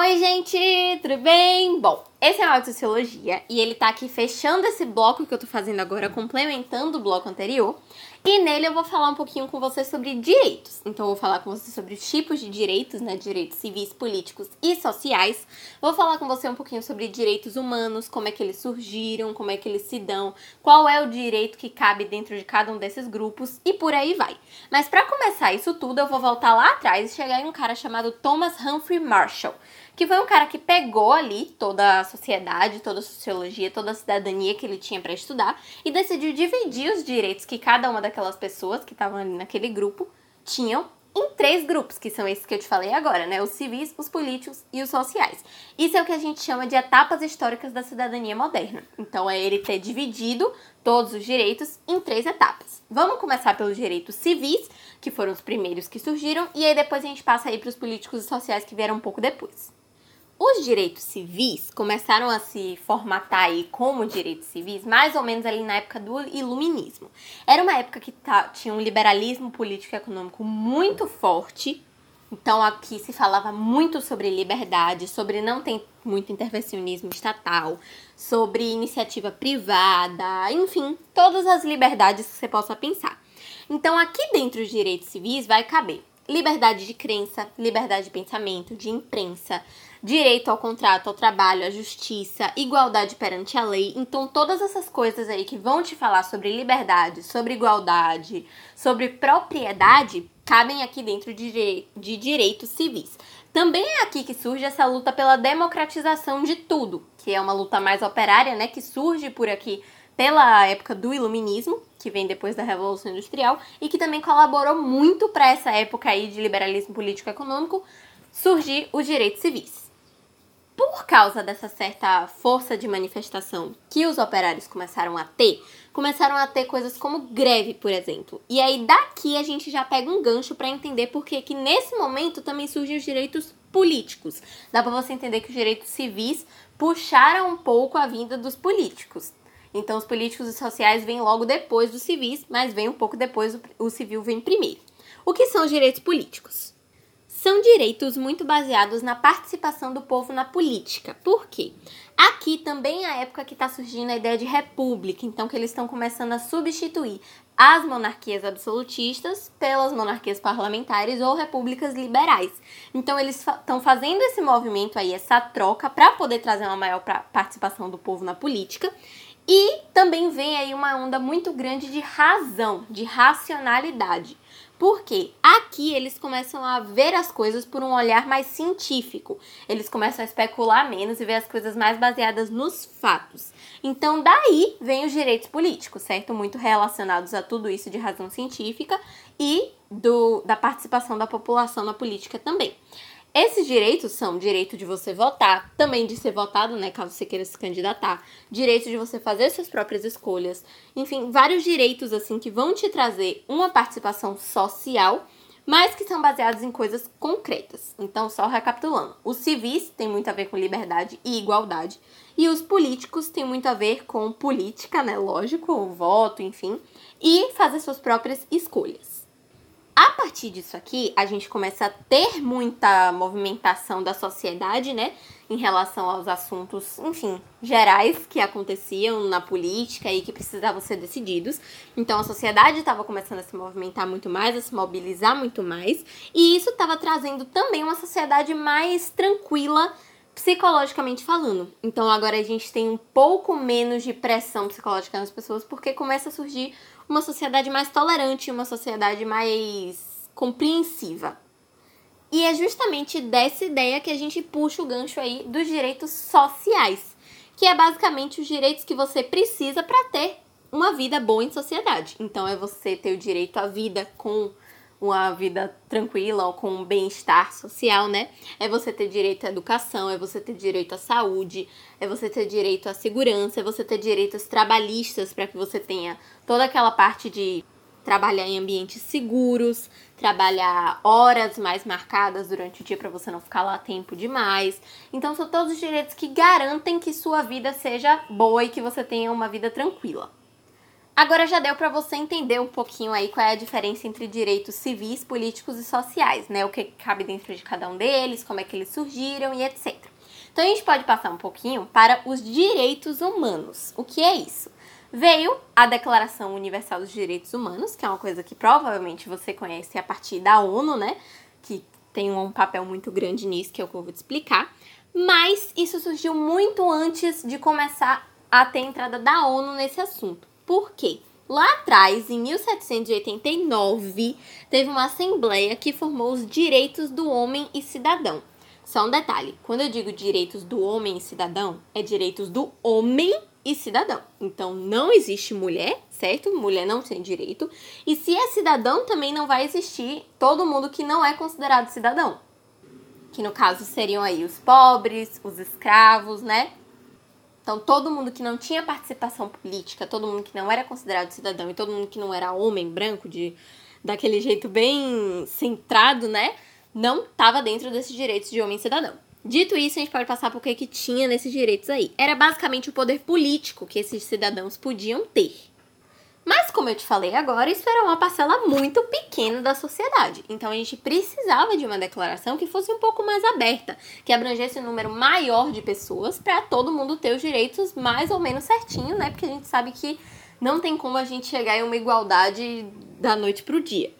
Oi, gente, tudo bem? Bom, esse é o Sociologia e ele tá aqui fechando esse bloco que eu tô fazendo agora, complementando o bloco anterior. E nele eu vou falar um pouquinho com você sobre direitos. Então eu vou falar com você sobre os tipos de direitos, né? Direitos civis, políticos e sociais. Vou falar com você um pouquinho sobre direitos humanos, como é que eles surgiram, como é que eles se dão, qual é o direito que cabe dentro de cada um desses grupos e por aí vai. Mas para começar isso tudo, eu vou voltar lá atrás e chegar em um cara chamado Thomas Humphrey Marshall que foi um cara que pegou ali toda a sociedade, toda a sociologia, toda a cidadania que ele tinha para estudar e decidiu dividir os direitos que cada uma daquelas pessoas que estavam ali naquele grupo tinham em três grupos, que são esses que eu te falei agora, né? Os civis, os políticos e os sociais. Isso é o que a gente chama de etapas históricas da cidadania moderna. Então é ele ter dividido todos os direitos em três etapas. Vamos começar pelos direitos civis, que foram os primeiros que surgiram, e aí depois a gente passa aí para os políticos e sociais que vieram um pouco depois. Os direitos civis começaram a se formatar aí como direitos civis mais ou menos ali na época do iluminismo. Era uma época que tinha um liberalismo político e econômico muito forte. Então aqui se falava muito sobre liberdade, sobre não ter muito intervencionismo estatal, sobre iniciativa privada, enfim, todas as liberdades que você possa pensar. Então aqui dentro dos direitos civis vai caber liberdade de crença, liberdade de pensamento, de imprensa, direito ao contrato, ao trabalho, à justiça, igualdade perante a lei. Então, todas essas coisas aí que vão te falar sobre liberdade, sobre igualdade, sobre propriedade, cabem aqui dentro de, de direitos civis. Também é aqui que surge essa luta pela democratização de tudo, que é uma luta mais operária, né, que surge por aqui pela época do iluminismo, que vem depois da Revolução Industrial, e que também colaborou muito para essa época aí de liberalismo político econômico surgir os direitos civis por causa dessa certa força de manifestação que os operários começaram a ter, começaram a ter coisas como greve, por exemplo. E aí daqui a gente já pega um gancho para entender porque que nesse momento também surgem os direitos políticos. Dá para você entender que os direitos civis puxaram um pouco a vinda dos políticos. Então os políticos e sociais vêm logo depois dos civis, mas vem um pouco depois o civil vem primeiro. O que são os direitos políticos? São direitos muito baseados na participação do povo na política. Por quê? Aqui também é a época que está surgindo a ideia de república, então que eles estão começando a substituir as monarquias absolutistas pelas monarquias parlamentares ou repúblicas liberais. Então eles estão fa fazendo esse movimento aí, essa troca para poder trazer uma maior participação do povo na política. E também vem aí uma onda muito grande de razão, de racionalidade. Porque aqui eles começam a ver as coisas por um olhar mais científico. Eles começam a especular menos e ver as coisas mais baseadas nos fatos. Então, daí vem os direitos políticos, certo? Muito relacionados a tudo isso de razão científica e do, da participação da população na política também. Esses direitos são direito de você votar, também de ser votado, né, caso você queira se candidatar, direito de você fazer suas próprias escolhas, enfim, vários direitos assim que vão te trazer uma participação social, mas que são baseados em coisas concretas. Então, só recapitulando, os civis têm muito a ver com liberdade e igualdade, e os políticos têm muito a ver com política, né, lógico, o voto, enfim, e fazer suas próprias escolhas. A partir disso aqui, a gente começa a ter muita movimentação da sociedade, né? Em relação aos assuntos, enfim, gerais que aconteciam na política e que precisavam ser decididos. Então a sociedade estava começando a se movimentar muito mais, a se mobilizar muito mais. E isso estava trazendo também uma sociedade mais tranquila psicologicamente falando. Então agora a gente tem um pouco menos de pressão psicológica nas pessoas porque começa a surgir uma sociedade mais tolerante, uma sociedade mais compreensiva. E é justamente dessa ideia que a gente puxa o gancho aí dos direitos sociais, que é basicamente os direitos que você precisa para ter uma vida boa em sociedade. Então é você ter o direito à vida com uma vida tranquila ou com um bem-estar social, né? É você ter direito à educação, é você ter direito à saúde, é você ter direito à segurança, é você ter direitos trabalhistas para que você tenha toda aquela parte de trabalhar em ambientes seguros, trabalhar horas mais marcadas durante o dia para você não ficar lá tempo demais. Então são todos os direitos que garantem que sua vida seja boa e que você tenha uma vida tranquila. Agora já deu para você entender um pouquinho aí qual é a diferença entre direitos civis, políticos e sociais, né? O que cabe dentro de cada um deles, como é que eles surgiram e etc. Então a gente pode passar um pouquinho para os direitos humanos. O que é isso? Veio a Declaração Universal dos Direitos Humanos, que é uma coisa que provavelmente você conhece a partir da ONU, né? Que tem um papel muito grande nisso, que é eu vou te explicar. Mas isso surgiu muito antes de começar a ter entrada da ONU nesse assunto. Por quê? Lá atrás, em 1789, teve uma assembleia que formou os direitos do homem e cidadão. Só um detalhe: quando eu digo direitos do homem e cidadão, é direitos do homem e cidadão. Então não existe mulher, certo? Mulher não tem direito. E se é cidadão, também não vai existir todo mundo que não é considerado cidadão. Que no caso seriam aí os pobres, os escravos, né? Então, todo mundo que não tinha participação política, todo mundo que não era considerado cidadão e todo mundo que não era homem branco, de daquele jeito bem centrado, né? Não estava dentro desses direitos de homem cidadão. Dito isso, a gente pode passar por que que tinha nesses direitos aí. Era basicamente o poder político que esses cidadãos podiam ter. Mas, como eu te falei agora, isso era uma parcela muito pequena da sociedade. Então, a gente precisava de uma declaração que fosse um pouco mais aberta, que abrangesse um número maior de pessoas para todo mundo ter os direitos mais ou menos certinho, né? Porque a gente sabe que não tem como a gente chegar em uma igualdade da noite para o dia.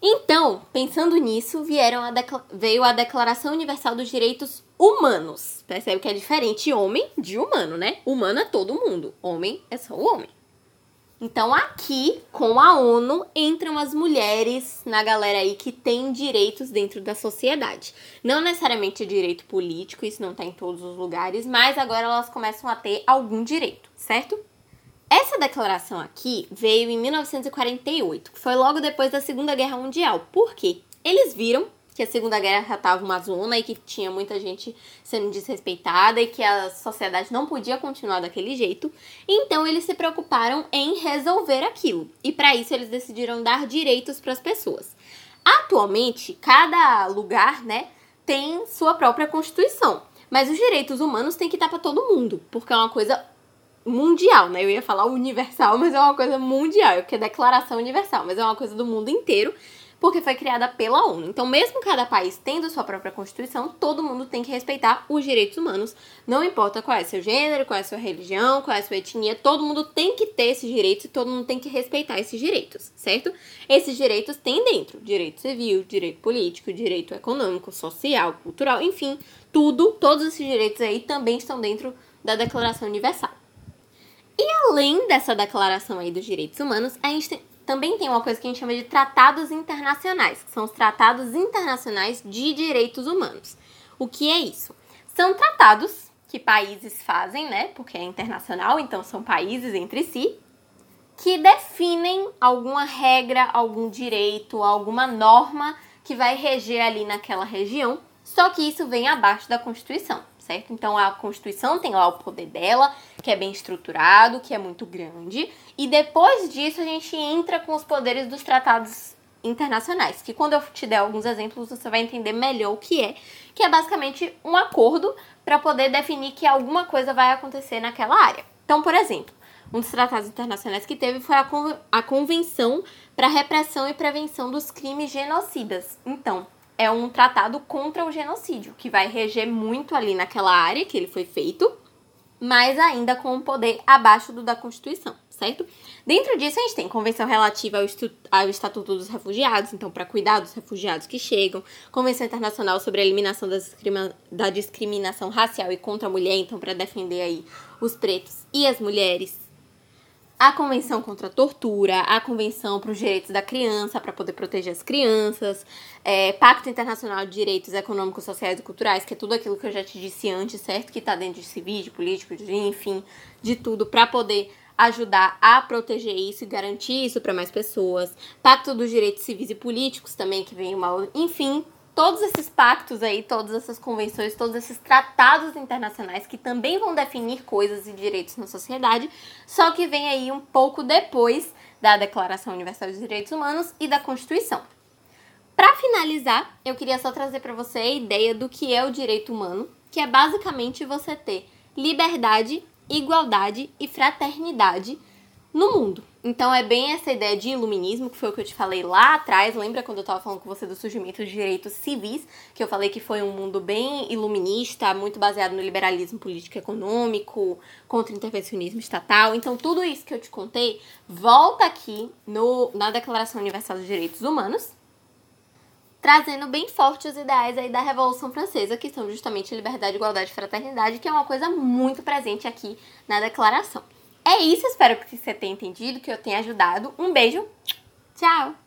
Então, pensando nisso, vieram a veio a Declaração Universal dos Direitos Humanos. Percebe que é diferente homem de humano, né? Humano é todo mundo, homem é só o homem. Então, aqui, com a ONU, entram as mulheres na galera aí que tem direitos dentro da sociedade. Não necessariamente direito político, isso não está em todos os lugares, mas agora elas começam a ter algum direito, certo? Essa declaração aqui veio em 1948, que foi logo depois da Segunda Guerra Mundial. Por quê? Eles viram que a Segunda Guerra estava uma zona e que tinha muita gente sendo desrespeitada e que a sociedade não podia continuar daquele jeito. Então eles se preocuparam em resolver aquilo. E para isso eles decidiram dar direitos para as pessoas. Atualmente, cada lugar, né, tem sua própria constituição. Mas os direitos humanos têm que estar para todo mundo, porque é uma coisa mundial, né? Eu ia falar universal, mas é uma coisa mundial, porque é declaração universal, mas é uma coisa do mundo inteiro porque foi criada pela ONU. Então, mesmo cada país tendo sua própria constituição, todo mundo tem que respeitar os direitos humanos. Não importa qual é seu gênero, qual é sua religião, qual é sua etnia, todo mundo tem que ter esses direitos e todo mundo tem que respeitar esses direitos, certo? Esses direitos têm dentro direito civil, direito político, direito econômico, social, cultural, enfim, tudo, todos esses direitos aí também estão dentro da Declaração Universal. E além dessa declaração aí dos direitos humanos, a gente tem também tem uma coisa que a gente chama de tratados internacionais, que são os tratados internacionais de direitos humanos. O que é isso? São tratados que países fazem, né? Porque é internacional, então são países entre si, que definem alguma regra, algum direito, alguma norma que vai reger ali naquela região, só que isso vem abaixo da Constituição certo? Então a Constituição tem lá o poder dela, que é bem estruturado, que é muito grande, e depois disso a gente entra com os poderes dos tratados internacionais, que quando eu te der alguns exemplos você vai entender melhor o que é, que é basicamente um acordo para poder definir que alguma coisa vai acontecer naquela área. Então, por exemplo, um dos tratados internacionais que teve foi a, Con a Convenção para Repressão e Prevenção dos Crimes Genocidas. Então, é um tratado contra o genocídio, que vai reger muito ali naquela área que ele foi feito, mas ainda com um poder abaixo do da Constituição, certo? Dentro disso, a gente tem convenção relativa ao, ao Estatuto dos Refugiados, então, para cuidar dos refugiados que chegam, Convenção Internacional sobre a Eliminação da Discriminação Racial e contra a Mulher, então, para defender aí os pretos e as mulheres, a Convenção contra a Tortura, a Convenção para os Direitos da Criança, para poder proteger as crianças, é, Pacto Internacional de Direitos Econômicos, Sociais e Culturais, que é tudo aquilo que eu já te disse antes, certo? Que está dentro de civil, de político, de, enfim, de tudo, para poder ajudar a proteger isso e garantir isso para mais pessoas. Pacto dos Direitos Civis e Políticos também, que vem uma. Enfim, todos esses pactos aí, todas essas convenções, todos esses tratados internacionais que também vão definir coisas e direitos na sociedade, só que vem aí um pouco depois da Declaração Universal dos Direitos Humanos e da Constituição. Para finalizar, eu queria só trazer para você a ideia do que é o direito humano, que é basicamente você ter liberdade, igualdade e fraternidade no mundo. Então é bem essa ideia de iluminismo, que foi o que eu te falei lá atrás. Lembra quando eu estava falando com você do surgimento de direitos civis, que eu falei que foi um mundo bem iluminista, muito baseado no liberalismo político econômico, contra o intervencionismo estatal. Então tudo isso que eu te contei volta aqui no, na Declaração Universal dos Direitos Humanos, trazendo bem forte os ideais aí da Revolução Francesa, que são justamente liberdade, igualdade e fraternidade, que é uma coisa muito presente aqui na declaração. É isso, espero que você tenha entendido, que eu tenha ajudado. Um beijo, tchau!